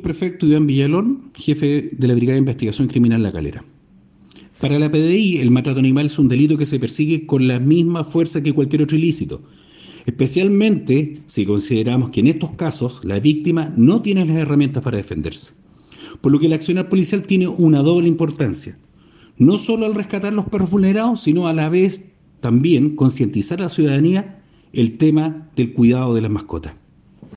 Prefecto Iván Villalón, jefe de la Brigada de Investigación Criminal La Calera. Para la PDI, el maltrato animal es un delito que se persigue con la misma fuerza que cualquier otro ilícito, especialmente si consideramos que en estos casos la víctima no tiene las herramientas para defenderse. Por lo que el accionar policial tiene una doble importancia, no solo al rescatar los perros vulnerados, sino a la vez también concientizar a la ciudadanía el tema del cuidado de las mascotas.